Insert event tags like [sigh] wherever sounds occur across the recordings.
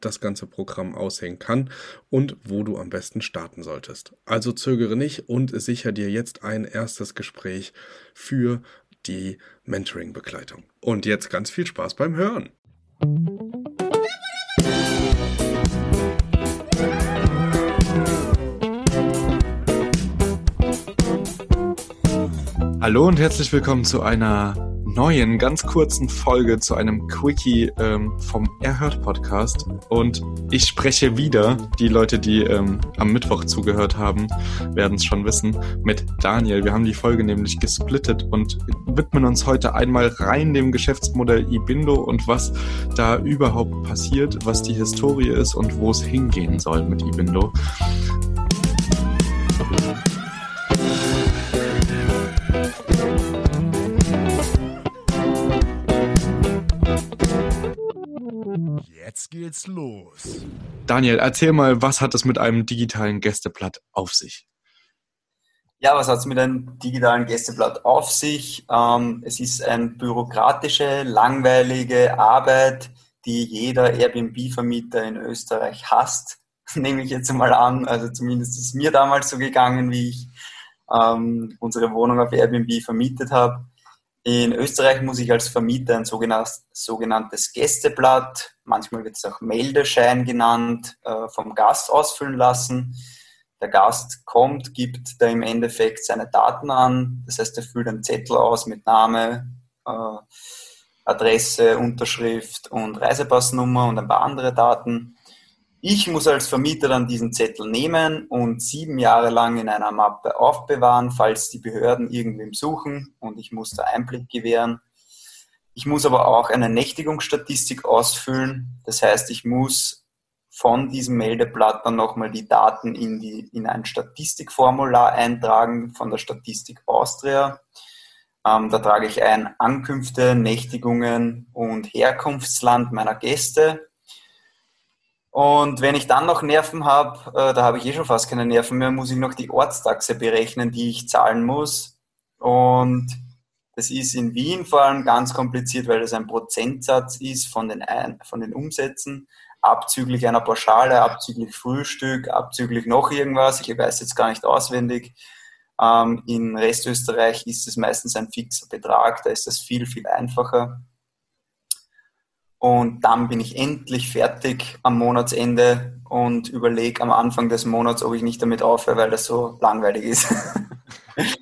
das ganze Programm aussehen kann und wo du am besten starten solltest. Also zögere nicht und sicher dir jetzt ein erstes Gespräch für die Mentoring-Begleitung. Und jetzt ganz viel Spaß beim Hören. Hallo und herzlich willkommen zu einer neuen, ganz kurzen Folge zu einem Quickie ähm, vom Erhört Podcast. Und ich spreche wieder, die Leute, die ähm, am Mittwoch zugehört haben, werden es schon wissen, mit Daniel. Wir haben die Folge nämlich gesplittet und widmen uns heute einmal rein dem Geschäftsmodell Ibindo und was da überhaupt passiert, was die Historie ist und wo es hingehen soll mit Ibindo. Geht's los. Daniel, erzähl mal, was hat es mit einem digitalen Gästeblatt auf sich? Ja, was hat es mit einem digitalen Gästeblatt auf sich? Ähm, es ist eine bürokratische, langweilige Arbeit, die jeder Airbnb-Vermieter in Österreich hasst, [laughs] nehme ich jetzt mal an. Also zumindest ist es mir damals so gegangen, wie ich ähm, unsere Wohnung auf Airbnb vermietet habe. In Österreich muss ich als Vermieter ein sogenanntes Gästeblatt, manchmal wird es auch Meldeschein genannt, äh, vom Gast ausfüllen lassen. Der Gast kommt, gibt da im Endeffekt seine Daten an, das heißt, er füllt einen Zettel aus mit Name, äh, Adresse, Unterschrift und Reisepassnummer und ein paar andere Daten. Ich muss als Vermieter dann diesen Zettel nehmen und sieben Jahre lang in einer Mappe aufbewahren, falls die Behörden irgendwem suchen und ich muss da Einblick gewähren. Ich muss aber auch eine Nächtigungsstatistik ausfüllen. Das heißt, ich muss von diesem Meldeblatt dann nochmal die Daten in, die, in ein Statistikformular eintragen von der Statistik Austria. Ähm, da trage ich ein Ankünfte, Nächtigungen und Herkunftsland meiner Gäste und wenn ich dann noch Nerven habe, äh, da habe ich eh schon fast keine Nerven mehr, muss ich noch die Ortstaxe berechnen, die ich zahlen muss. Und das ist in Wien vor allem ganz kompliziert, weil das ein Prozentsatz ist von den, ein von den Umsätzen, abzüglich einer Pauschale, abzüglich Frühstück, abzüglich noch irgendwas. Ich weiß jetzt gar nicht auswendig. Ähm, in Restösterreich ist es meistens ein fixer Betrag, da ist das viel, viel einfacher. Und dann bin ich endlich fertig am Monatsende und überlege am Anfang des Monats, ob ich nicht damit aufhöre, weil das so langweilig ist. [laughs]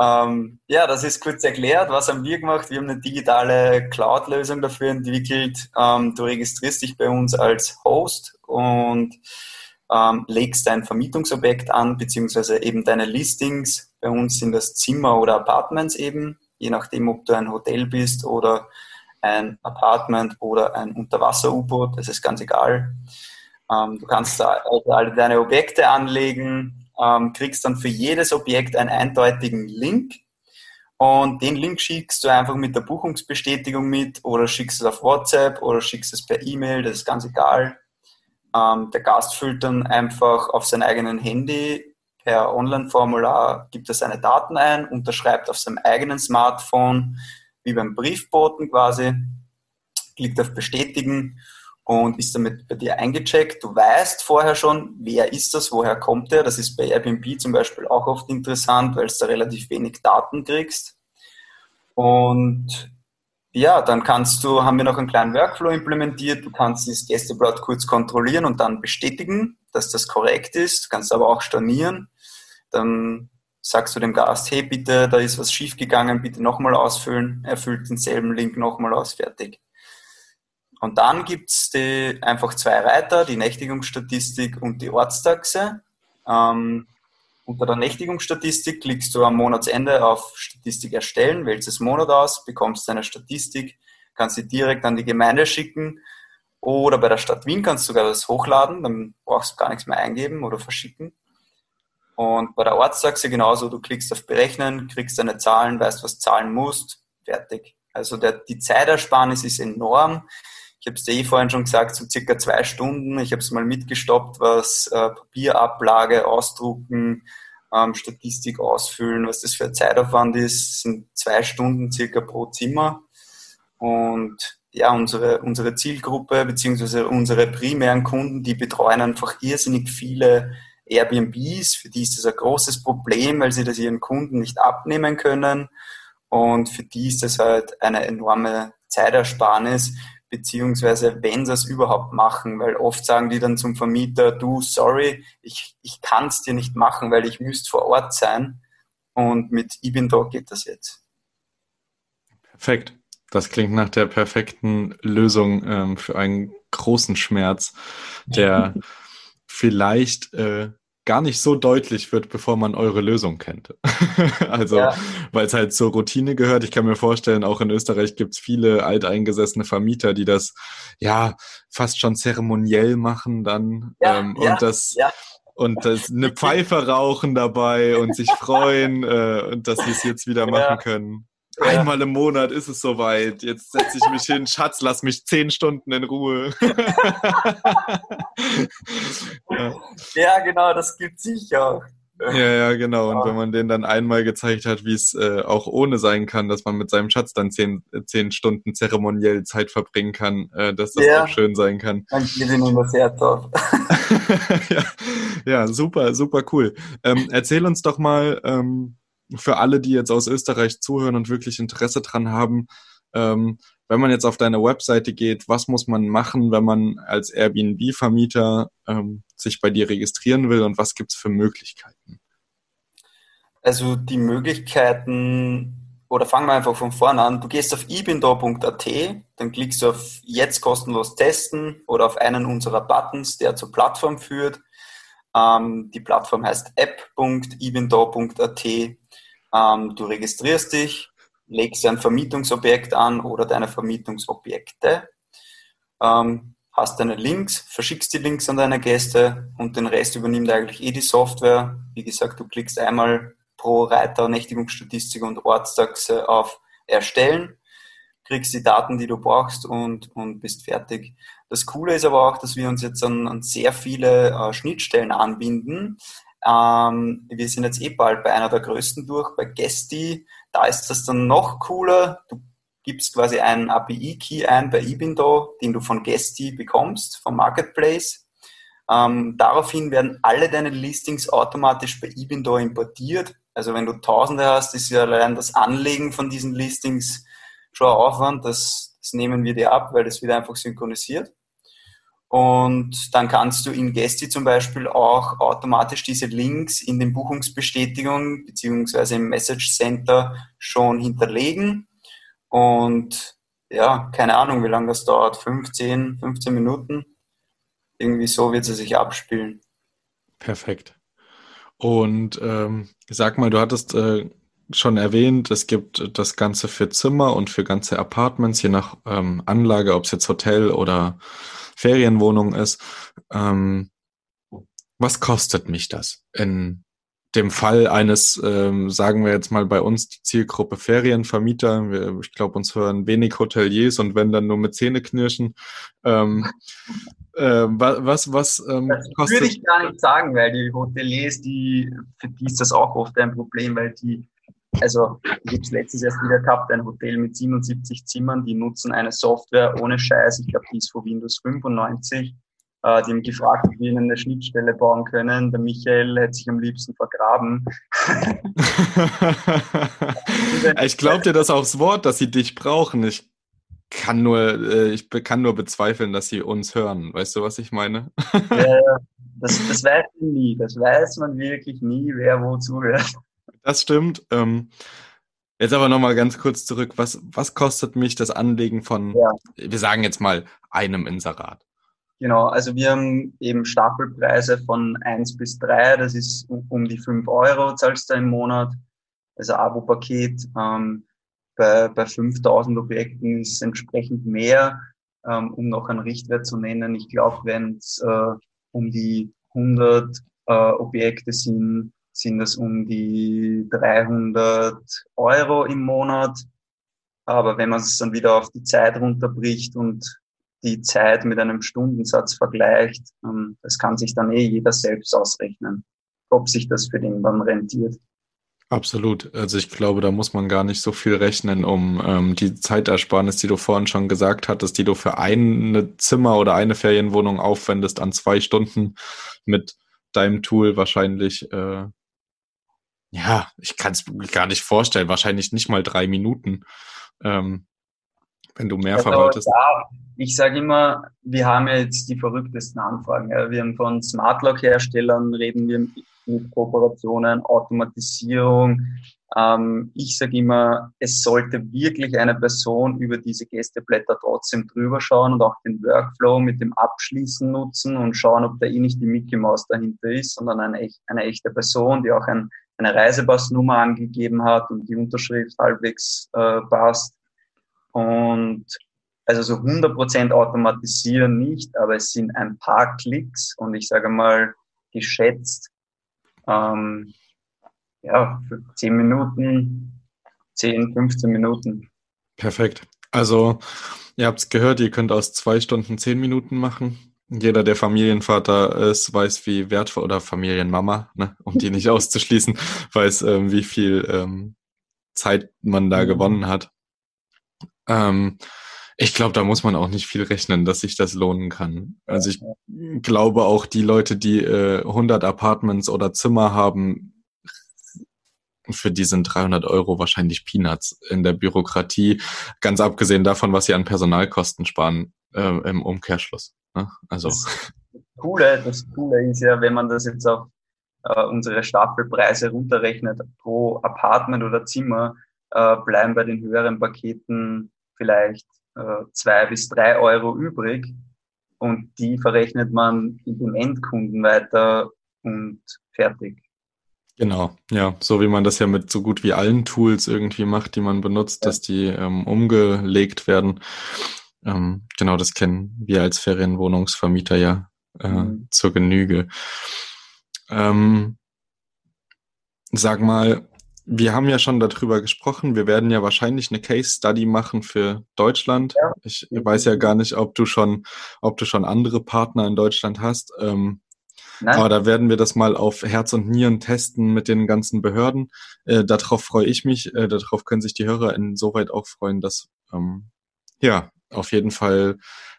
ähm, ja, das ist kurz erklärt. Was haben wir gemacht? Wir haben eine digitale Cloud-Lösung dafür entwickelt. Ähm, du registrierst dich bei uns als Host und ähm, legst dein Vermietungsobjekt an, beziehungsweise eben deine Listings. Bei uns sind das Zimmer oder Apartments eben, je nachdem, ob du ein Hotel bist oder ein Apartment oder ein Unterwasser-U-Boot, das ist ganz egal. Ähm, du kannst da also alle deine Objekte anlegen, ähm, kriegst dann für jedes Objekt einen eindeutigen Link und den Link schickst du einfach mit der Buchungsbestätigung mit oder schickst es auf WhatsApp oder schickst es per E-Mail, das ist ganz egal. Ähm, der Gast füllt dann einfach auf sein eigenen Handy per Online-Formular, gibt er seine Daten ein, unterschreibt auf seinem eigenen Smartphone, wie beim Briefboten quasi, klickt auf Bestätigen und ist damit bei dir eingecheckt. Du weißt vorher schon, wer ist das, woher kommt der. Das ist bei Airbnb zum Beispiel auch oft interessant, weil du da relativ wenig Daten kriegst. Und ja, dann kannst du, haben wir noch einen kleinen Workflow implementiert. Du kannst dieses Gästeblatt kurz kontrollieren und dann bestätigen, dass das korrekt ist. Du kannst aber auch stornieren. Dann sagst du dem Gast, hey bitte, da ist was schiefgegangen, bitte nochmal ausfüllen. Er füllt denselben Link nochmal aus, fertig. Und dann gibt es einfach zwei Reiter, die Nächtigungsstatistik und die Ortstaxe. Ähm, unter der Nächtigungsstatistik klickst du am Monatsende auf Statistik erstellen, wählst das Monat aus, bekommst deine Statistik, kannst sie direkt an die Gemeinde schicken Oder bei der Stadt Wien kannst du sogar das hochladen, dann brauchst du gar nichts mehr eingeben oder verschicken. Und bei der Ortstaxe genauso, du klickst auf Berechnen, kriegst deine Zahlen, weißt, was zahlen musst, fertig. Also der, die Zeitersparnis ist enorm. Ich habe es dir eh vorhin schon gesagt, so circa zwei Stunden. Ich habe es mal mitgestoppt, was äh, Papierablage, Ausdrucken, ähm, Statistik ausfüllen, was das für ein Zeitaufwand ist, das sind zwei Stunden circa pro Zimmer. Und ja, unsere, unsere Zielgruppe beziehungsweise unsere primären Kunden, die betreuen einfach irrsinnig viele Airbnbs. Für die ist das ein großes Problem, weil sie das ihren Kunden nicht abnehmen können. Und für die ist das halt eine enorme Zeitersparnis, beziehungsweise wenn sie es überhaupt machen, weil oft sagen die dann zum Vermieter, du, sorry, ich, ich kann es dir nicht machen, weil ich müsste vor Ort sein. Und mit Ibindog geht das jetzt. Perfekt. Das klingt nach der perfekten Lösung ähm, für einen großen Schmerz, der [laughs] vielleicht äh, gar nicht so deutlich wird, bevor man eure Lösung kennt. [laughs] also, ja. weil es halt zur Routine gehört. Ich kann mir vorstellen, auch in Österreich gibt es viele alteingesessene Vermieter, die das ja fast schon zeremoniell machen dann ja, ähm, ja, und das und das eine Pfeife rauchen dabei und sich freuen äh, und dass sie es jetzt wieder machen können. Einmal im Monat ist es soweit. Jetzt setze ich mich hin, Schatz, lass mich zehn Stunden in Ruhe. [laughs] ja. ja. genau, das gibt sicher. Ja, ja, genau. Und wenn man den dann einmal gezeigt hat, wie es äh, auch ohne sein kann, dass man mit seinem Schatz dann zehn, zehn Stunden zeremoniell Zeit verbringen kann, äh, dass das ja. auch schön sein kann. Dann geht das Herz auf. [laughs] ja, ja, super, super cool. Ähm, erzähl uns doch mal, ähm, für alle, die jetzt aus Österreich zuhören und wirklich Interesse dran haben, ähm, wenn man jetzt auf deine Webseite geht, was muss man machen, wenn man als Airbnb-Vermieter ähm, sich bei dir registrieren will und was gibt es für Möglichkeiten? Also die Möglichkeiten, oder fangen wir einfach von vorne an. Du gehst auf ibindor.at, dann klickst du auf Jetzt kostenlos testen oder auf einen unserer Buttons, der zur Plattform führt. Ähm, die Plattform heißt app.ibindor.at ähm, du registrierst dich, legst ein Vermietungsobjekt an oder deine Vermietungsobjekte, ähm, hast deine Links, verschickst die Links an deine Gäste und den Rest übernimmt eigentlich eh die Software. Wie gesagt, du klickst einmal pro Reiter Nächtigungsstatistik und Ortstaxe auf Erstellen, kriegst die Daten, die du brauchst und, und bist fertig. Das Coole ist aber auch, dass wir uns jetzt an, an sehr viele äh, Schnittstellen anbinden. Ähm, wir sind jetzt eh bald bei einer der größten durch, bei Gesti. Da ist das dann noch cooler. Du gibst quasi einen API-Key ein bei Ibindo, den du von Gesti bekommst, vom Marketplace. Ähm, daraufhin werden alle deine Listings automatisch bei Ibindo importiert. Also wenn du Tausende hast, ist ja allein das Anlegen von diesen Listings schon ein Aufwand. Das, das nehmen wir dir ab, weil das wieder einfach synchronisiert. Und dann kannst du in Gesti zum Beispiel auch automatisch diese Links in den Buchungsbestätigungen beziehungsweise im Message Center schon hinterlegen. Und ja, keine Ahnung, wie lange das dauert. 15, 15 Minuten. Irgendwie so wird sie sich abspielen. Perfekt. Und ähm, sag mal, du hattest äh, schon erwähnt, es gibt das Ganze für Zimmer und für ganze Apartments, je nach ähm, Anlage, ob es jetzt Hotel oder Ferienwohnung ist. Ähm, was kostet mich das in dem Fall eines, ähm, sagen wir jetzt mal bei uns die Zielgruppe Ferienvermieter, wir, ich glaube, uns hören wenig Hoteliers und wenn dann nur mit Zähneknirschen. Ähm, äh, was was ähm, das kostet? Würde ich gar nicht sagen, weil die Hoteliers, die, für die ist das auch oft ein Problem, weil die also ich habe es letztes erst wieder gehabt, ein Hotel mit 77 Zimmern, die nutzen eine Software ohne Scheiß, ich glaube, die ist von Windows 95. Äh, die haben gefragt, ob wir ihnen eine Schnittstelle bauen können. Der Michael hätte sich am liebsten vergraben. [laughs] ich glaube dir das aufs Wort, dass sie dich brauchen. Ich kann nur, äh, ich kann nur bezweifeln, dass sie uns hören. Weißt du, was ich meine? ja, [laughs] das, das weiß man nie. Das weiß man wirklich nie, wer wo zuhört. Das stimmt. Ähm, jetzt aber nochmal ganz kurz zurück. Was, was kostet mich das Anlegen von, ja. wir sagen jetzt mal, einem Inserat? Genau, also wir haben eben Staffelpreise von 1 bis 3, das ist um die 5 Euro zahlst du im Monat, also Abo-Paket. Ähm, bei, bei 5000 Objekten ist es entsprechend mehr. ähm, um noch einen Richtwert zu nennen. Ich glaube, wenn es äh, um die 100 äh, Objekte sind, sind es um die 300 Euro im Monat. Aber wenn man es dann wieder auf die Zeit runterbricht und die Zeit mit einem Stundensatz vergleicht, ähm, das kann sich dann eh jeder selbst ausrechnen, ob sich das für den dann rentiert. Absolut. Also ich glaube, da muss man gar nicht so viel rechnen, um ähm, die Zeitersparnis, die du vorhin schon gesagt hattest, die du für ein Zimmer oder eine Ferienwohnung aufwendest, an zwei Stunden mit deinem Tool wahrscheinlich, äh, ja, ich kann es gar nicht vorstellen, wahrscheinlich nicht mal drei Minuten, ähm, wenn du mehr also, verwaltest. Ja, ich sage immer, wir haben ja jetzt die verrücktesten Anfragen. Ja. Wir haben von Smartlock-Herstellern reden wir mit Kooperationen, Automatisierung. Ähm, ich sage immer, es sollte wirklich eine Person über diese Gästeblätter trotzdem drüber schauen und auch den Workflow mit dem Abschließen nutzen und schauen, ob da eh nicht die Mickey Mouse dahinter ist, sondern eine, eine echte Person, die auch ein, eine Reisepassnummer angegeben hat und die Unterschrift halbwegs äh, passt. Und also so 100% automatisieren nicht, aber es sind ein paar Klicks und ich sage mal geschätzt ähm, ja, für 10 Minuten, 10, 15 Minuten. Perfekt. Also, ihr habt es gehört, ihr könnt aus zwei Stunden 10 Minuten machen. Jeder, der Familienvater ist, weiß, wie wertvoll, oder Familienmama, ne, um die nicht [laughs] auszuschließen, weiß, ähm, wie viel ähm, Zeit man da mhm. gewonnen hat. Ähm, ich glaube, da muss man auch nicht viel rechnen, dass sich das lohnen kann. Also ich glaube auch die Leute, die äh, 100 Apartments oder Zimmer haben, für die sind 300 Euro wahrscheinlich Peanuts in der Bürokratie, ganz abgesehen davon, was sie an Personalkosten sparen äh, im Umkehrschluss. Ne? Also das Coole, das Coole ist ja, wenn man das jetzt auf äh, unsere Staffelpreise runterrechnet pro Apartment oder Zimmer, äh, bleiben bei den höheren Paketen vielleicht äh, zwei bis drei Euro übrig und die verrechnet man dem Endkunden weiter und fertig. Genau, ja, so wie man das ja mit so gut wie allen Tools irgendwie macht, die man benutzt, ja. dass die ähm, umgelegt werden. Ähm, genau, das kennen wir als Ferienwohnungsvermieter ja äh, mhm. zur Genüge. Ähm, sag mal, wir haben ja schon darüber gesprochen. Wir werden ja wahrscheinlich eine Case Study machen für Deutschland. Ja. Ich weiß ja gar nicht, ob du schon, ob du schon andere Partner in Deutschland hast. Ähm, aber da werden wir das mal auf Herz und Nieren testen mit den ganzen Behörden. Äh, darauf freue ich mich. Äh, darauf können sich die Hörer insoweit auch freuen, dass ähm, ja auf jeden Fall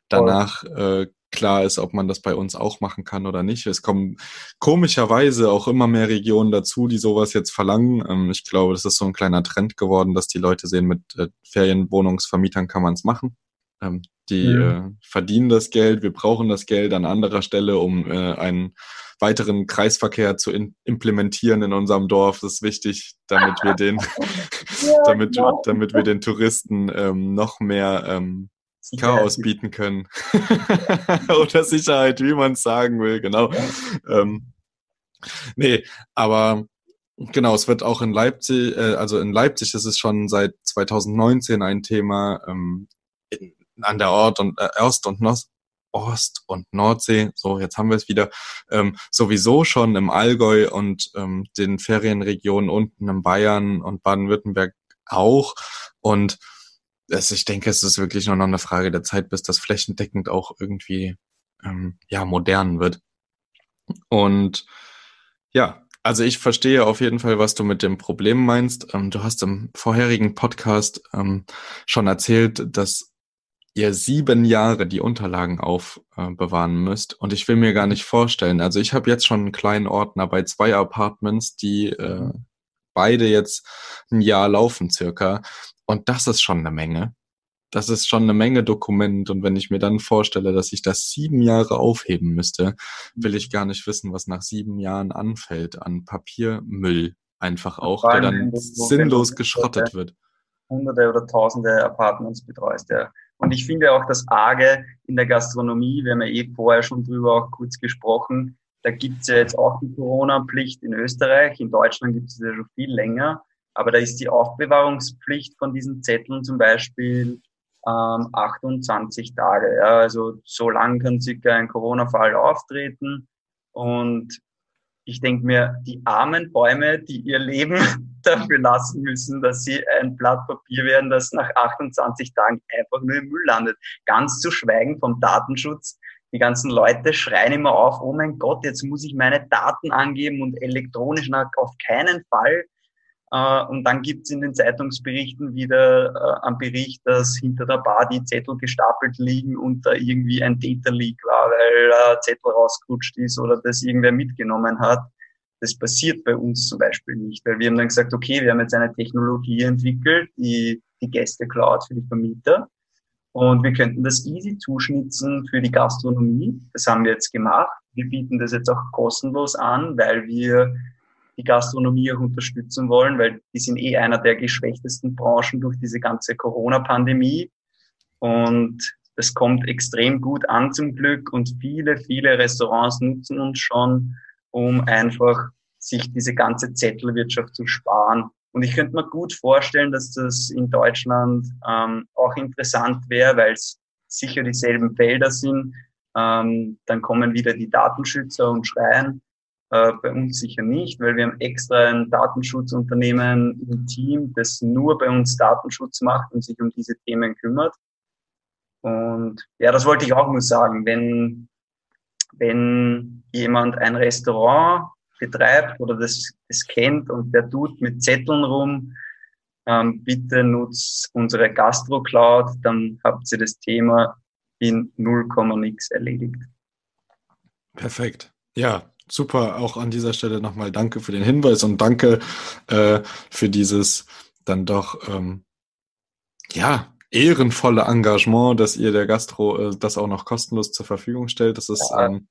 danach äh, klar ist, ob man das bei uns auch machen kann oder nicht. Es kommen komischerweise auch immer mehr Regionen dazu, die sowas jetzt verlangen. Ähm, ich glaube, das ist so ein kleiner Trend geworden, dass die Leute sehen, mit äh, Ferienwohnungsvermietern kann man es machen. Ähm, die mhm. äh, verdienen das Geld, wir brauchen das Geld an anderer Stelle, um äh, einen weiteren Kreisverkehr zu implementieren in unserem Dorf. Das ist wichtig, damit wir den, [laughs] [laughs] ja, damit, genau. damit wir den Touristen ähm, noch mehr ähm, Chaos bieten können. [laughs] Oder Sicherheit, wie man es sagen will, genau. Ähm, nee, aber genau, es wird auch in Leipzig, äh, also in Leipzig ist es schon seit 2019 ein Thema ähm, an der Ort und äh, Ost und Nost Ost und Nordsee, so jetzt haben wir es wieder, ähm, sowieso schon im Allgäu und ähm, den Ferienregionen unten in Bayern und Baden-Württemberg auch. Und es, ich denke, es ist wirklich nur noch eine Frage der Zeit, bis das flächendeckend auch irgendwie ähm, ja modern wird. Und ja, also ich verstehe auf jeden Fall, was du mit dem Problem meinst. Ähm, du hast im vorherigen Podcast ähm, schon erzählt, dass ihr sieben Jahre die Unterlagen aufbewahren äh, müsst. Und ich will mir gar nicht vorstellen. Also ich habe jetzt schon einen kleinen Ordner bei zwei Apartments, die äh, beide jetzt ein Jahr laufen circa. Und das ist schon eine Menge. Das ist schon eine Menge Dokument. Und wenn ich mir dann vorstelle, dass ich das sieben Jahre aufheben müsste, will ich gar nicht wissen, was nach sieben Jahren anfällt an Papiermüll einfach auch, der dann sinnlos geschrottet wird. Hunderte oder Tausende Apartments betreust, ja. Und ich finde auch das Arge in der Gastronomie, wir haben ja eh vorher schon drüber auch kurz gesprochen, da gibt es ja jetzt auch die Corona-Pflicht in Österreich, in Deutschland gibt es ja schon viel länger. Aber da ist die Aufbewahrungspflicht von diesen Zetteln zum Beispiel ähm, 28 Tage. Ja. Also so lang kann circa ein Corona-Fall auftreten. Und ich denke mir, die armen Bäume, die ihr Leben [laughs] dafür lassen müssen, dass sie ein Blatt Papier werden, das nach 28 Tagen einfach nur im Müll landet. Ganz zu schweigen vom Datenschutz. Die ganzen Leute schreien immer auf, oh mein Gott, jetzt muss ich meine Daten angeben und elektronisch, na, auf keinen Fall. Äh, und dann gibt's in den Zeitungsberichten wieder äh, einen Bericht, dass hinter der Bar die Zettel gestapelt liegen und da irgendwie ein Data Leak war, weil ein Zettel rausgerutscht ist oder das irgendwer mitgenommen hat. Das passiert bei uns zum Beispiel nicht, weil wir haben dann gesagt, okay, wir haben jetzt eine Technologie entwickelt, die die Gäste Cloud für die Vermieter. Und wir könnten das easy zuschnitzen für die Gastronomie. Das haben wir jetzt gemacht. Wir bieten das jetzt auch kostenlos an, weil wir die Gastronomie auch unterstützen wollen, weil die sind eh einer der geschwächtesten Branchen durch diese ganze Corona-Pandemie. Und das kommt extrem gut an zum Glück und viele, viele Restaurants nutzen uns schon, um einfach sich diese ganze Zettelwirtschaft zu sparen. Und ich könnte mir gut vorstellen, dass das in Deutschland ähm, auch interessant wäre, weil es sicher dieselben Felder sind. Ähm, dann kommen wieder die Datenschützer und schreien, äh, bei uns sicher nicht, weil wir haben extra ein Datenschutzunternehmen im Team, das nur bei uns Datenschutz macht und sich um diese Themen kümmert. Und ja, das wollte ich auch nur sagen. Wenn, wenn jemand ein Restaurant betreibt oder das, das kennt und der tut mit Zetteln rum, ähm, bitte nutzt unsere Gastro Cloud, dann habt ihr das Thema in 0, nix erledigt. Perfekt. Ja, super. Auch an dieser Stelle nochmal danke für den Hinweis und danke äh, für dieses dann doch, ähm, ja, ehrenvolle Engagement, dass ihr der Gastro äh, das auch noch kostenlos zur Verfügung stellt. Das ist, ähm,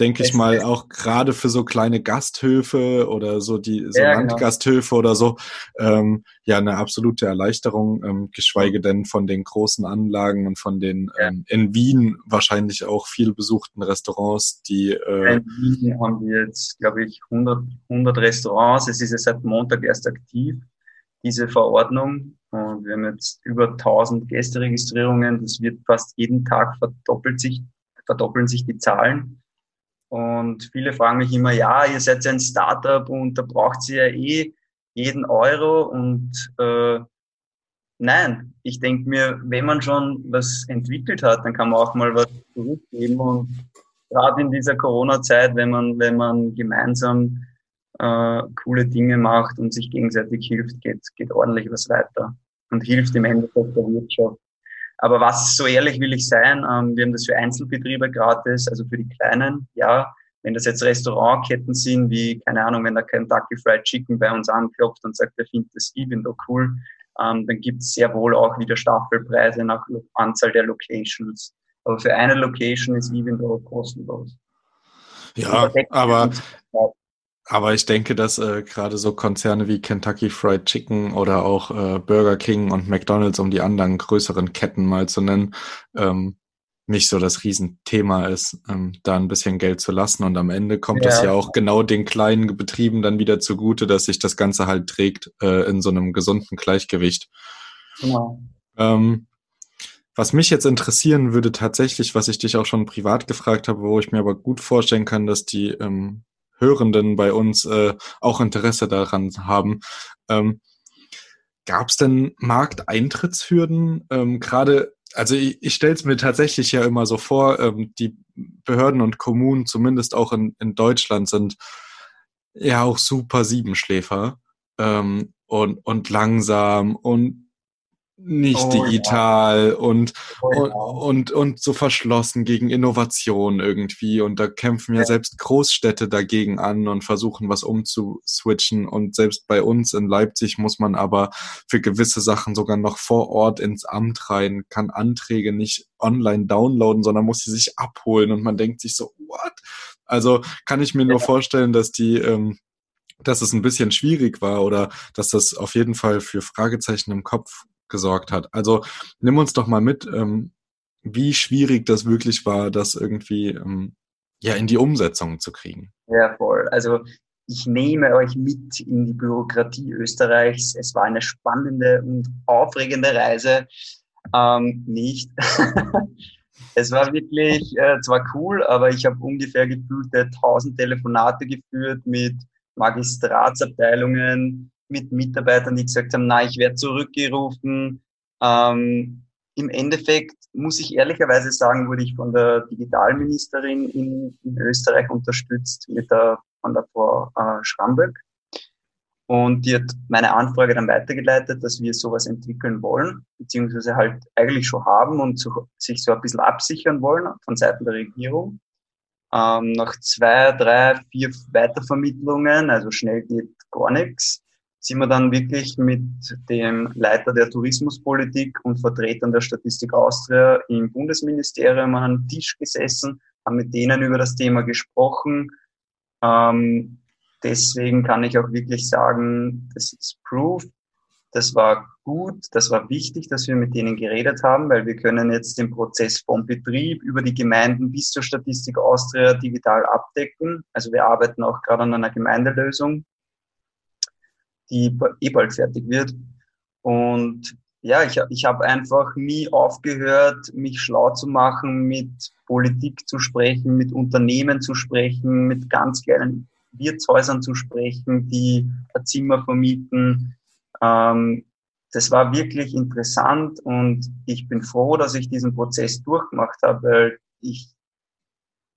denke ich mal, auch gerade für so kleine Gasthöfe oder so die so ja, genau. Landgasthöfe genau. oder so, ähm, ja, eine absolute Erleichterung, ähm, geschweige denn von den großen Anlagen und von den ja. ähm, in Wien wahrscheinlich auch viel besuchten Restaurants, die äh, In Wien haben wir jetzt, glaube ich, 100, 100 Restaurants. Es ist ja seit Montag erst aktiv, diese Verordnung. Und wir haben jetzt über 1000 Gästeregistrierungen. Das wird fast jeden Tag verdoppelt sich, verdoppeln sich die Zahlen. Und viele fragen mich immer, ja, ihr seid ja ein Startup und da braucht ihr ja eh jeden Euro. Und äh, nein, ich denke mir, wenn man schon was entwickelt hat, dann kann man auch mal was zurückgeben. Und gerade in dieser Corona-Zeit, wenn man, wenn man gemeinsam äh, coole Dinge macht und sich gegenseitig hilft, geht, geht ordentlich was weiter und hilft im Endeffekt der Wirtschaft. Aber was, so ehrlich will ich sein, ähm, wir haben das für Einzelbetriebe gratis, also für die Kleinen, ja. Wenn das jetzt Restaurantketten sind, wie, keine Ahnung, wenn da Kentucky Fried Chicken bei uns anklopft und sagt, er findet das Evento cool, ähm, dann gibt es sehr wohl auch wieder Staffelpreise nach Anzahl der Locations. Aber für eine Location ist Evento kostenlos. Ja, aber aber ich denke, dass äh, gerade so Konzerne wie Kentucky Fried Chicken oder auch äh, Burger King und McDonald's, um die anderen größeren Ketten mal zu nennen, ähm, nicht so das Riesenthema ist, ähm, da ein bisschen Geld zu lassen. Und am Ende kommt es ja. ja auch genau den kleinen Betrieben dann wieder zugute, dass sich das Ganze halt trägt äh, in so einem gesunden Gleichgewicht. Genau. Ähm, was mich jetzt interessieren würde tatsächlich, was ich dich auch schon privat gefragt habe, wo ich mir aber gut vorstellen kann, dass die ähm, Hörenden bei uns äh, auch Interesse daran haben. Ähm, Gab es denn Markteintrittshürden? Ähm, Gerade, also ich, ich stelle es mir tatsächlich ja immer so vor, ähm, die Behörden und Kommunen, zumindest auch in, in Deutschland, sind ja auch super Siebenschläfer ähm, und, und langsam und nicht oh, digital ja. und, oh, ja. und, und, und so verschlossen gegen Innovation irgendwie. Und da kämpfen ja, ja, selbst Großstädte dagegen an und versuchen was umzuswitchen. Und selbst bei uns in Leipzig muss man aber für gewisse Sachen sogar noch vor Ort ins Amt rein, kann Anträge nicht online downloaden, sondern muss sie sich abholen. Und man denkt sich so, what? Also kann ich mir nur vorstellen, dass die, ähm, dass es ein bisschen schwierig war oder dass das auf jeden Fall für Fragezeichen im Kopf gesorgt hat. Also nimm uns doch mal mit, ähm, wie schwierig das wirklich war, das irgendwie ähm, ja in die Umsetzung zu kriegen. Ja, voll. Also ich nehme euch mit in die Bürokratie Österreichs. Es war eine spannende und aufregende Reise. Ähm, nicht. [laughs] es war wirklich äh, zwar cool, aber ich habe ungefähr gefühlte 1000 Telefonate geführt mit Magistratsabteilungen, mit Mitarbeitern, die gesagt haben, na, ich werde zurückgerufen. Ähm, Im Endeffekt muss ich ehrlicherweise sagen, wurde ich von der Digitalministerin in, in Österreich unterstützt mit der, von der Frau äh, Schramböck. Und die hat meine Anfrage dann weitergeleitet, dass wir sowas entwickeln wollen, beziehungsweise halt eigentlich schon haben und so, sich so ein bisschen absichern wollen von Seiten der Regierung. Ähm, nach zwei, drei, vier Weitervermittlungen, also schnell geht gar nichts, sind wir dann wirklich mit dem Leiter der Tourismuspolitik und Vertretern der Statistik Austria im Bundesministerium an einem Tisch gesessen, haben mit denen über das Thema gesprochen. Ähm, deswegen kann ich auch wirklich sagen, das ist Proof. Das war gut, das war wichtig, dass wir mit denen geredet haben, weil wir können jetzt den Prozess vom Betrieb über die Gemeinden bis zur Statistik Austria digital abdecken. Also wir arbeiten auch gerade an einer Gemeindelösung, die eh bald fertig wird. Und ja, ich, ich habe einfach nie aufgehört, mich schlau zu machen, mit Politik zu sprechen, mit Unternehmen zu sprechen, mit ganz kleinen Wirtshäusern zu sprechen, die ein Zimmer vermieten. Ähm, das war wirklich interessant und ich bin froh, dass ich diesen Prozess durchgemacht habe, weil ich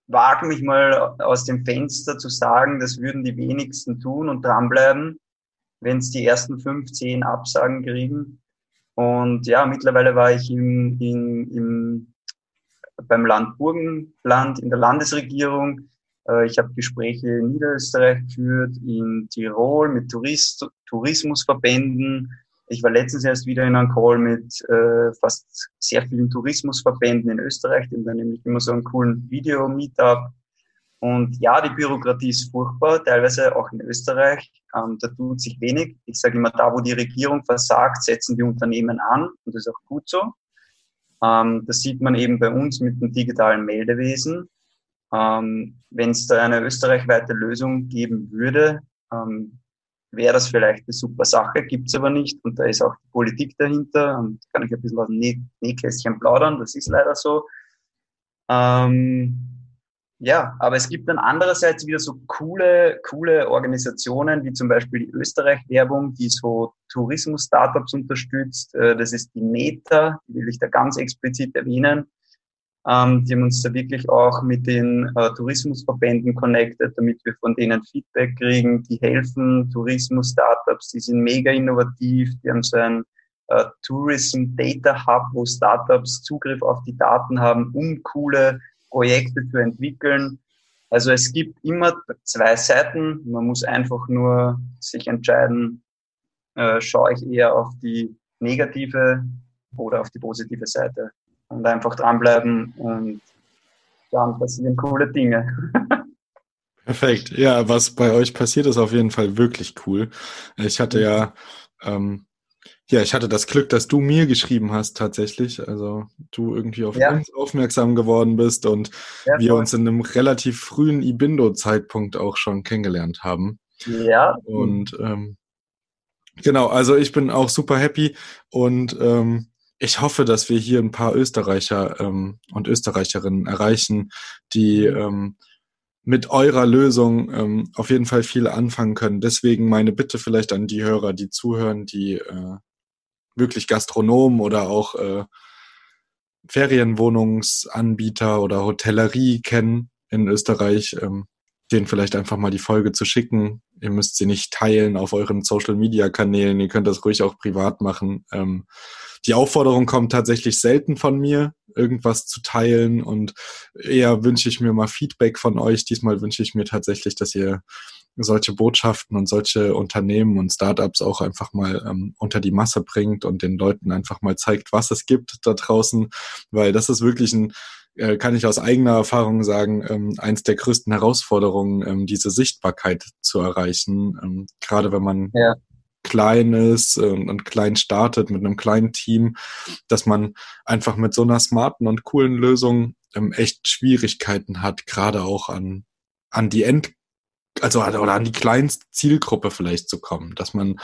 wage mich mal aus dem Fenster zu sagen, das würden die wenigsten tun und dranbleiben, wenn es die ersten fünf, zehn Absagen kriegen. Und ja, mittlerweile war ich im, im, im, beim Land Burgenland in der Landesregierung äh, ich habe Gespräche in Niederösterreich geführt, in Tirol mit Tourist, Tourismusverbänden. Ich war letztens erst wieder in einem Call mit äh, fast sehr vielen Tourismusverbänden in Österreich, die haben dann nämlich immer so einen coolen Video-Meetup. Und ja, die Bürokratie ist furchtbar, teilweise auch in Österreich. Ähm, da tut sich wenig. Ich sage immer, da wo die Regierung versagt, setzen die Unternehmen an und das ist auch gut so. Ähm, das sieht man eben bei uns mit dem digitalen Meldewesen. Ähm, Wenn es da eine österreichweite Lösung geben würde, ähm, wäre das vielleicht eine super Sache, gibt es aber nicht. Und da ist auch die Politik dahinter und kann ich ein bisschen aus dem Nähkästchen plaudern, das ist leider so. Ähm, ja, aber es gibt dann andererseits wieder so coole, coole Organisationen, wie zum Beispiel die Österreich-Werbung, die so Tourismus-Startups unterstützt. Äh, das ist die NETA, die will ich da ganz explizit erwähnen. Ähm, die haben uns da wirklich auch mit den äh, Tourismusverbänden connected, damit wir von denen Feedback kriegen. Die helfen Tourismus-Startups, die sind mega innovativ, die haben so ein äh, Tourism Data Hub, wo Startups Zugriff auf die Daten haben, um coole Projekte zu entwickeln. Also es gibt immer zwei Seiten. Man muss einfach nur sich entscheiden, äh, schaue ich eher auf die negative oder auf die positive Seite und einfach dranbleiben und dann passieren coole Dinge. [laughs] Perfekt. Ja, was bei euch passiert, ist auf jeden Fall wirklich cool. Ich hatte ja, ähm, ja, ich hatte das Glück, dass du mir geschrieben hast tatsächlich. Also du irgendwie auf ja. uns aufmerksam geworden bist und ja, wir uns in einem relativ frühen Ibindo-Zeitpunkt auch schon kennengelernt haben. Ja. Und ähm, genau, also ich bin auch super happy und ähm, ich hoffe, dass wir hier ein paar Österreicher ähm, und Österreicherinnen erreichen, die mhm. ähm, mit eurer Lösung ähm, auf jeden Fall viel anfangen können. Deswegen meine Bitte vielleicht an die Hörer, die zuhören, die äh, wirklich Gastronomen oder auch äh, Ferienwohnungsanbieter oder Hotellerie kennen in Österreich, ähm, denen vielleicht einfach mal die Folge zu schicken. Ihr müsst sie nicht teilen auf euren Social-Media-Kanälen. Ihr könnt das ruhig auch privat machen. Ähm, die Aufforderung kommt tatsächlich selten von mir, irgendwas zu teilen und eher wünsche ich mir mal Feedback von euch. Diesmal wünsche ich mir tatsächlich, dass ihr solche Botschaften und solche Unternehmen und Startups auch einfach mal ähm, unter die Masse bringt und den Leuten einfach mal zeigt, was es gibt da draußen, weil das ist wirklich ein äh, kann ich aus eigener Erfahrung sagen, ähm, eins der größten Herausforderungen, ähm, diese Sichtbarkeit zu erreichen. Ähm, gerade wenn man ja. klein ist ähm, und klein startet mit einem kleinen Team, dass man einfach mit so einer smarten und coolen Lösung ähm, echt Schwierigkeiten hat, gerade auch an, an die End, also oder an die kleinste Zielgruppe vielleicht zu kommen, dass man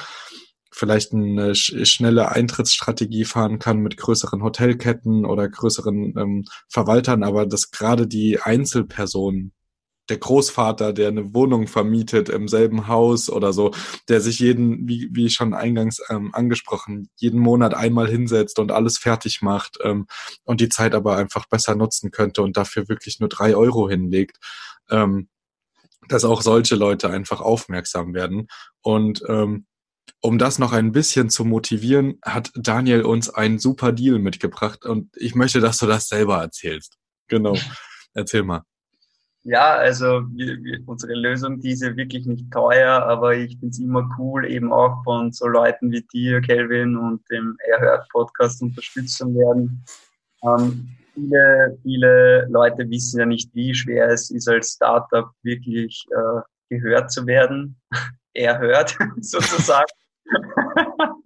vielleicht eine schnelle Eintrittsstrategie fahren kann mit größeren Hotelketten oder größeren ähm, Verwaltern, aber dass gerade die Einzelpersonen der Großvater, der eine Wohnung vermietet im selben Haus oder so, der sich jeden, wie, wie schon eingangs ähm, angesprochen, jeden Monat einmal hinsetzt und alles fertig macht ähm, und die Zeit aber einfach besser nutzen könnte und dafür wirklich nur drei Euro hinlegt, ähm, dass auch solche Leute einfach aufmerksam werden. Und ähm, um das noch ein bisschen zu motivieren, hat Daniel uns einen super Deal mitgebracht und ich möchte, dass du das selber erzählst. Genau. [laughs] Erzähl mal. Ja, also wir, wir, unsere Lösung, die ist ja wirklich nicht teuer, aber ich finde es immer cool, eben auch von so Leuten wie dir, Kelvin, und dem Erhört Podcast unterstützt zu werden. Ähm, viele, viele Leute wissen ja nicht, wie schwer es ist, als Startup wirklich äh, gehört zu werden. [laughs] Erhört, [laughs] sozusagen. [laughs]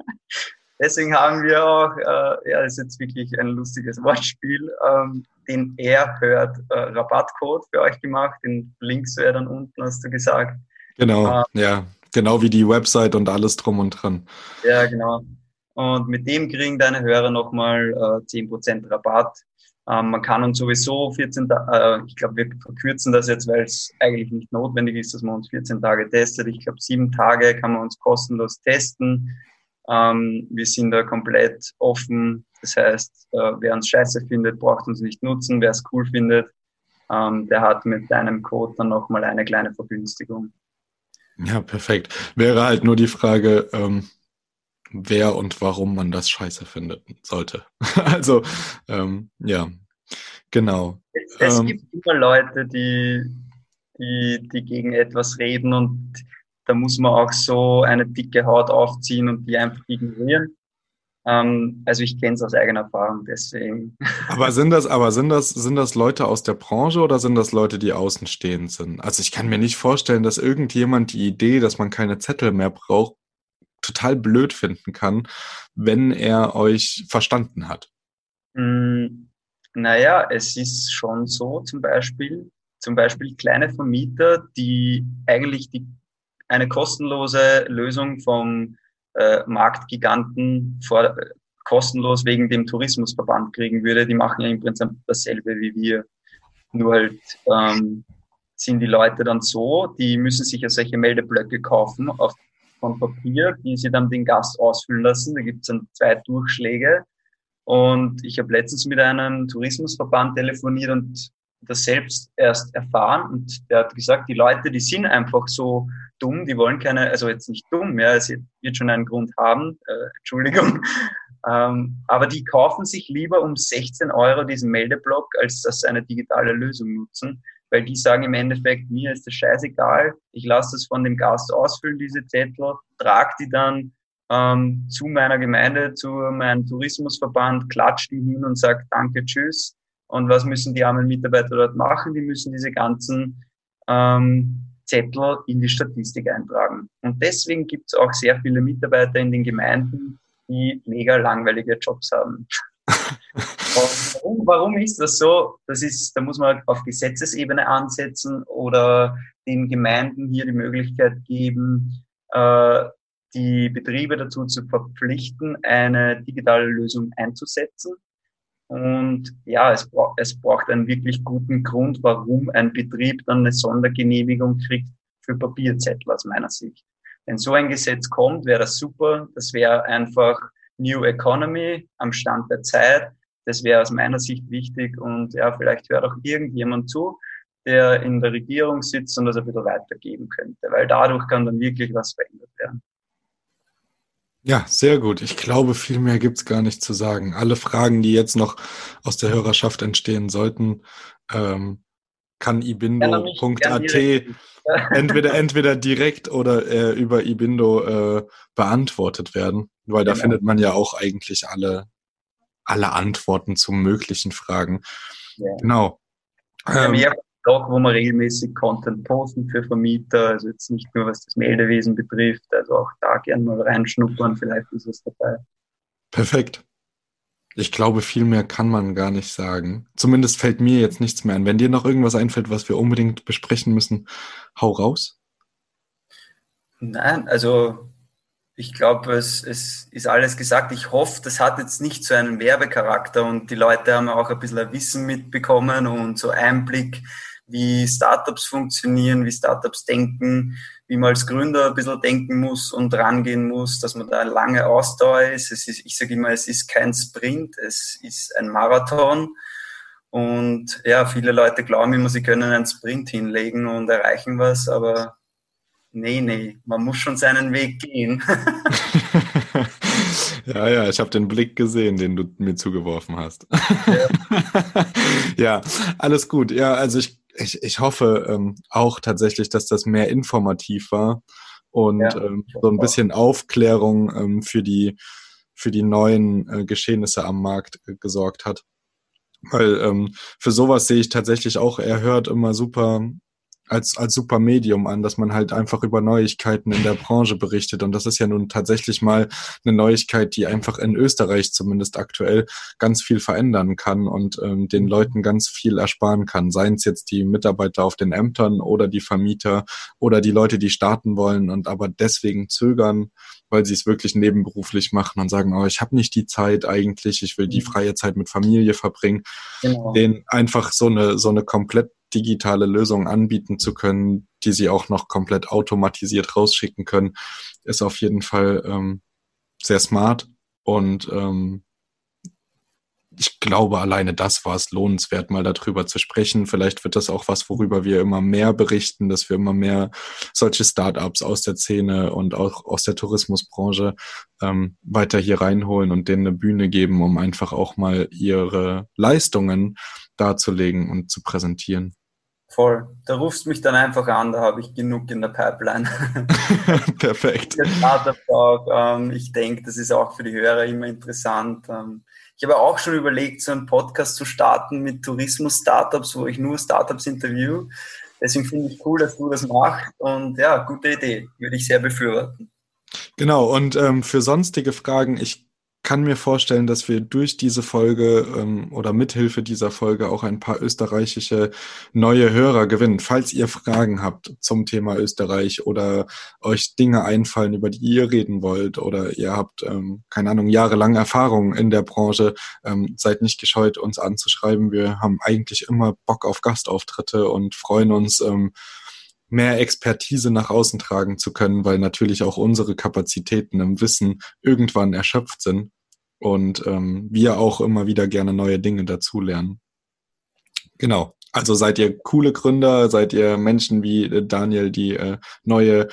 Deswegen haben wir auch, äh, ja, das ist jetzt wirklich ein lustiges Wortspiel, ähm, den er hört äh, Rabattcode für euch gemacht. Den Links wäre dann unten, hast du gesagt. Genau, ähm, ja, genau wie die Website und alles drum und dran. Ja, genau. Und mit dem kriegen deine Hörer nochmal äh, 10% Rabatt. Ähm, man kann uns sowieso 14 Tage, äh, ich glaube, wir verkürzen das jetzt, weil es eigentlich nicht notwendig ist, dass man uns 14 Tage testet. Ich glaube, sieben Tage kann man uns kostenlos testen. Ähm, wir sind da komplett offen. Das heißt, äh, wer uns scheiße findet, braucht uns nicht nutzen. Wer es cool findet, ähm, der hat mit deinem Code dann nochmal eine kleine Vergünstigung. Ja, perfekt. Wäre halt nur die Frage, ähm, wer und warum man das scheiße findet sollte. [laughs] also, ähm, ja, genau. Es, es ähm, gibt immer Leute, die, die, die gegen etwas reden und da muss man auch so eine dicke Haut aufziehen und die einfach ignorieren. Ähm, also ich kenne es aus eigener Erfahrung, deswegen. [laughs] Aber sind das, aber sind das, sind das Leute aus der Branche oder sind das Leute, die außenstehend sind? Also ich kann mir nicht vorstellen, dass irgendjemand die Idee, dass man keine Zettel mehr braucht, total blöd finden kann, wenn er euch verstanden hat. Mm, naja, es ist schon so, zum Beispiel, zum Beispiel kleine Vermieter, die eigentlich die eine kostenlose Lösung vom äh, Marktgiganten vor, kostenlos wegen dem Tourismusverband kriegen würde. Die machen ja im Prinzip dasselbe wie wir. Nur halt ähm, sind die Leute dann so, die müssen sich ja solche Meldeblöcke kaufen auf, von Papier, die sie dann den Gast ausfüllen lassen. Da gibt es dann zwei Durchschläge. Und ich habe letztens mit einem Tourismusverband telefoniert und das selbst erst erfahren und der hat gesagt, die Leute, die sind einfach so dumm, die wollen keine, also jetzt nicht dumm, ja, es wird schon einen Grund haben, äh, Entschuldigung, [laughs] ähm, aber die kaufen sich lieber um 16 Euro diesen Meldeblock, als dass sie eine digitale Lösung nutzen, weil die sagen im Endeffekt, mir ist das scheißegal, ich lasse das von dem Gast ausfüllen, diese Zettel, trage die dann ähm, zu meiner Gemeinde, zu meinem Tourismusverband, klatscht die hin und sagt Danke, tschüss und was müssen die armen Mitarbeiter dort machen? Die müssen diese ganzen ähm, Zettel in die Statistik eintragen. Und deswegen gibt es auch sehr viele Mitarbeiter in den Gemeinden, die mega langweilige Jobs haben. Warum, warum ist das so? Das ist, da muss man auf Gesetzesebene ansetzen oder den Gemeinden hier die Möglichkeit geben, äh, die Betriebe dazu zu verpflichten, eine digitale Lösung einzusetzen. Und ja, es, bra es braucht einen wirklich guten Grund, warum ein Betrieb dann eine Sondergenehmigung kriegt für Papierzettel aus meiner Sicht. Wenn so ein Gesetz kommt, wäre das super. Das wäre einfach New Economy am Stand der Zeit. Das wäre aus meiner Sicht wichtig und ja, vielleicht hört auch irgendjemand zu, der in der Regierung sitzt und das ein bisschen weitergeben könnte, weil dadurch kann dann wirklich was verändert werden. Ja, sehr gut. Ich glaube, viel mehr gibt's gar nicht zu sagen. Alle Fragen, die jetzt noch aus der Hörerschaft entstehen sollten, ähm, kann ibindo.at entweder, entweder direkt oder äh, über ibindo äh, beantwortet werden, weil da genau. findet man ja auch eigentlich alle, alle Antworten zu möglichen Fragen. Ja. Genau. Ähm, Blog, wo wir regelmäßig Content posten für Vermieter, also jetzt nicht nur was das Meldewesen betrifft, also auch da gerne mal reinschnuppern, vielleicht ist es dabei. Perfekt. Ich glaube, viel mehr kann man gar nicht sagen. Zumindest fällt mir jetzt nichts mehr ein. Wenn dir noch irgendwas einfällt, was wir unbedingt besprechen müssen, hau raus. Nein, also ich glaube, es, es ist alles gesagt. Ich hoffe, das hat jetzt nicht so einen Werbecharakter und die Leute haben auch ein bisschen Wissen mitbekommen und so Einblick, wie Startups funktionieren, wie Startups denken, wie man als Gründer ein bisschen denken muss und rangehen muss, dass man da lange Ausdauer ist. Es ist ich sage immer, es ist kein Sprint, es ist ein Marathon. Und ja, viele Leute glauben immer, sie können einen Sprint hinlegen und erreichen was, aber nee, nee, man muss schon seinen Weg gehen. [laughs] ja, ja, ich habe den Blick gesehen, den du mir zugeworfen hast. Ja, [laughs] ja alles gut. Ja, also ich, ich, ich hoffe ähm, auch tatsächlich, dass das mehr informativ war und ja, ähm, so ein bisschen Aufklärung ähm, für die für die neuen äh, Geschehnisse am Markt äh, gesorgt hat. Weil ähm, für sowas sehe ich tatsächlich auch, er hört immer super als, als super Medium an, dass man halt einfach über Neuigkeiten in der Branche berichtet. Und das ist ja nun tatsächlich mal eine Neuigkeit, die einfach in Österreich zumindest aktuell ganz viel verändern kann und ähm, den. Leuten ganz viel ersparen kann. Seien es jetzt die Mitarbeiter auf den Ämtern oder die Vermieter oder die Leute, die starten wollen und aber deswegen zögern, weil sie es wirklich nebenberuflich machen und sagen, oh, ich habe nicht die Zeit eigentlich, ich will die mhm. freie Zeit mit Familie verbringen. Genau. Den einfach so eine, so eine komplett digitale Lösung anbieten zu können, die sie auch noch komplett automatisiert rausschicken können, ist auf jeden Fall ähm, sehr smart und ähm, ich glaube, alleine das war es lohnenswert, mal darüber zu sprechen. Vielleicht wird das auch was, worüber wir immer mehr berichten, dass wir immer mehr solche Startups aus der Szene und auch aus der Tourismusbranche ähm, weiter hier reinholen und denen eine Bühne geben, um einfach auch mal ihre Leistungen darzulegen und zu präsentieren. Voll. Da rufst mich dann einfach an, da habe ich genug in der Pipeline. [laughs] Perfekt. [laughs] Ähm, ich denke, das ist auch für die Hörer immer interessant. Ähm, ich habe auch schon überlegt, so einen Podcast zu starten mit Tourismus-Startups, wo ich nur Startups interview. Deswegen finde ich cool, dass du das machst. Und ja, gute Idee. Würde ich sehr befürworten. Genau, und ähm, für sonstige Fragen, ich kann mir vorstellen, dass wir durch diese Folge ähm, oder mithilfe dieser Folge auch ein paar österreichische neue Hörer gewinnen. Falls ihr Fragen habt zum Thema Österreich oder euch Dinge einfallen, über die ihr reden wollt oder ihr habt, ähm, keine Ahnung, jahrelang Erfahrung in der Branche, ähm, seid nicht gescheut, uns anzuschreiben. Wir haben eigentlich immer Bock auf Gastauftritte und freuen uns, ähm, mehr Expertise nach außen tragen zu können, weil natürlich auch unsere Kapazitäten im Wissen irgendwann erschöpft sind und ähm, wir auch immer wieder gerne neue Dinge dazulernen. Genau. Also seid ihr coole Gründer, seid ihr Menschen wie äh, Daniel, die äh, neue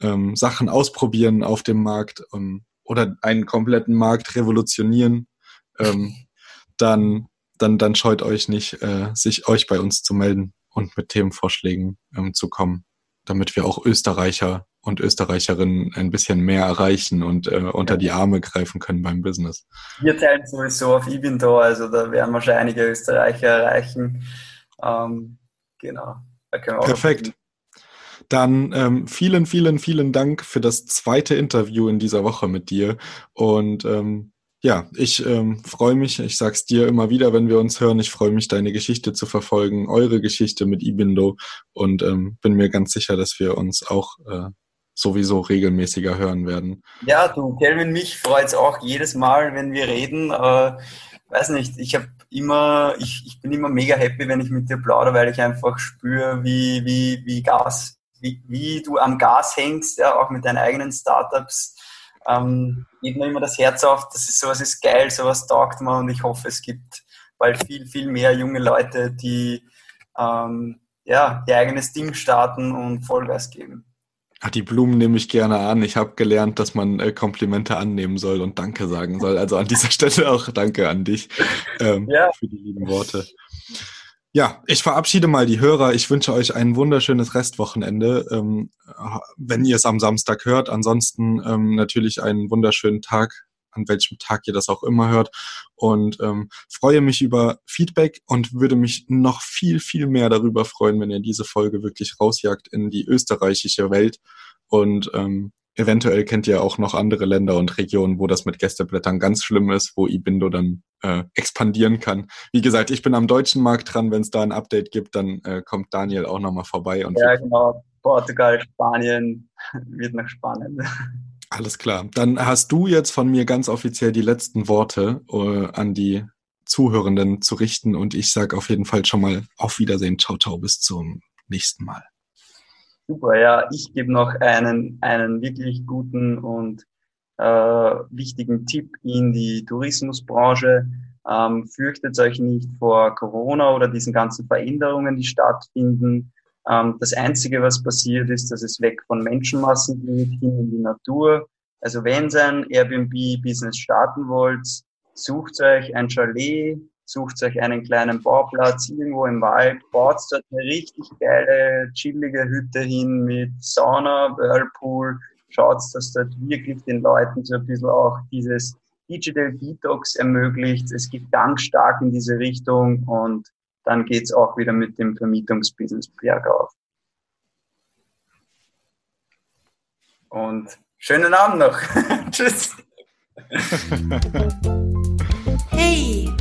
ähm, Sachen ausprobieren auf dem Markt ähm, oder einen kompletten Markt revolutionieren, ähm, [laughs] dann, dann, dann scheut euch nicht, äh, sich euch bei uns zu melden und mit Themenvorschlägen ähm, zu kommen, damit wir auch Österreicher und Österreicherinnen ein bisschen mehr erreichen und äh, unter die Arme greifen können beim Business. Wir teilen sowieso auf Ibindor, also da werden wir schon einige Österreicher erreichen. Ähm, genau. Perfekt. Dann ähm, vielen, vielen, vielen Dank für das zweite Interview in dieser Woche mit dir. Und ähm, ja, ich ähm, freue mich, ich sag's dir immer wieder, wenn wir uns hören, ich freue mich, deine Geschichte zu verfolgen, eure Geschichte mit Ibindo und ähm, bin mir ganz sicher, dass wir uns auch äh, sowieso regelmäßiger hören werden. Ja, du, Kelvin, mich freut es auch jedes Mal, wenn wir reden. Äh, weiß nicht, ich habe immer, ich, ich bin immer mega happy, wenn ich mit dir plaudere, weil ich einfach spüre, wie, wie, wie Gas, wie, wie du am Gas hängst, ja, auch mit deinen eigenen Startups ähm, geht mir immer das Herz auf, das ist sowas ist geil, sowas taugt man und ich hoffe, es gibt bald viel, viel mehr junge Leute, die ähm, ja, ihr eigenes Ding starten und Vollgas geben. Ach, die Blumen nehme ich gerne an. Ich habe gelernt, dass man äh, Komplimente annehmen soll und Danke sagen soll. Also an dieser [laughs] Stelle auch Danke an dich ähm, ja. für die lieben Worte. Ja, ich verabschiede mal die Hörer. Ich wünsche euch ein wunderschönes Restwochenende, ähm, wenn ihr es am Samstag hört. Ansonsten ähm, natürlich einen wunderschönen Tag, an welchem Tag ihr das auch immer hört. Und ähm, freue mich über Feedback und würde mich noch viel, viel mehr darüber freuen, wenn ihr diese Folge wirklich rausjagt in die österreichische Welt. Und ähm, Eventuell kennt ihr auch noch andere Länder und Regionen, wo das mit Gästeblättern ganz schlimm ist, wo Ibindo dann äh, expandieren kann. Wie gesagt, ich bin am deutschen Markt dran. Wenn es da ein Update gibt, dann äh, kommt Daniel auch nochmal vorbei. Und ja, genau. Portugal, Spanien [laughs] wird noch spannend. Alles klar. Dann hast du jetzt von mir ganz offiziell die letzten Worte äh, an die Zuhörenden zu richten und ich sage auf jeden Fall schon mal auf Wiedersehen. Ciao, ciao, bis zum nächsten Mal. Super, ja, ich gebe noch einen, einen wirklich guten und äh, wichtigen Tipp in die Tourismusbranche. Ähm, fürchtet euch nicht vor Corona oder diesen ganzen Veränderungen, die stattfinden. Ähm, das Einzige, was passiert ist, dass es weg von Menschenmassen geht, hin in die Natur. Also wenn ihr ein Airbnb-Business starten wollt, sucht euch ein Chalet, sucht euch einen kleinen Bauplatz irgendwo im Wald, baut dort eine richtig geile, chillige Hütte hin mit Sauna, Whirlpool, schaut, dass dort wirklich den Leuten so ein bisschen auch dieses Digital Detox ermöglicht. Es geht ganz stark in diese Richtung und dann geht's auch wieder mit dem Vermietungsbusiness bergauf. Und schönen Abend noch. [laughs] Tschüss. [laughs]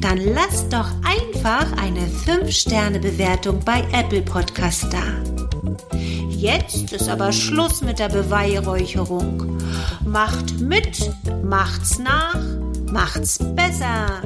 dann lasst doch einfach eine 5-Sterne-Bewertung bei Apple Podcast da. Jetzt ist aber Schluss mit der Beweihräucherung. Macht mit, macht's nach, macht's besser.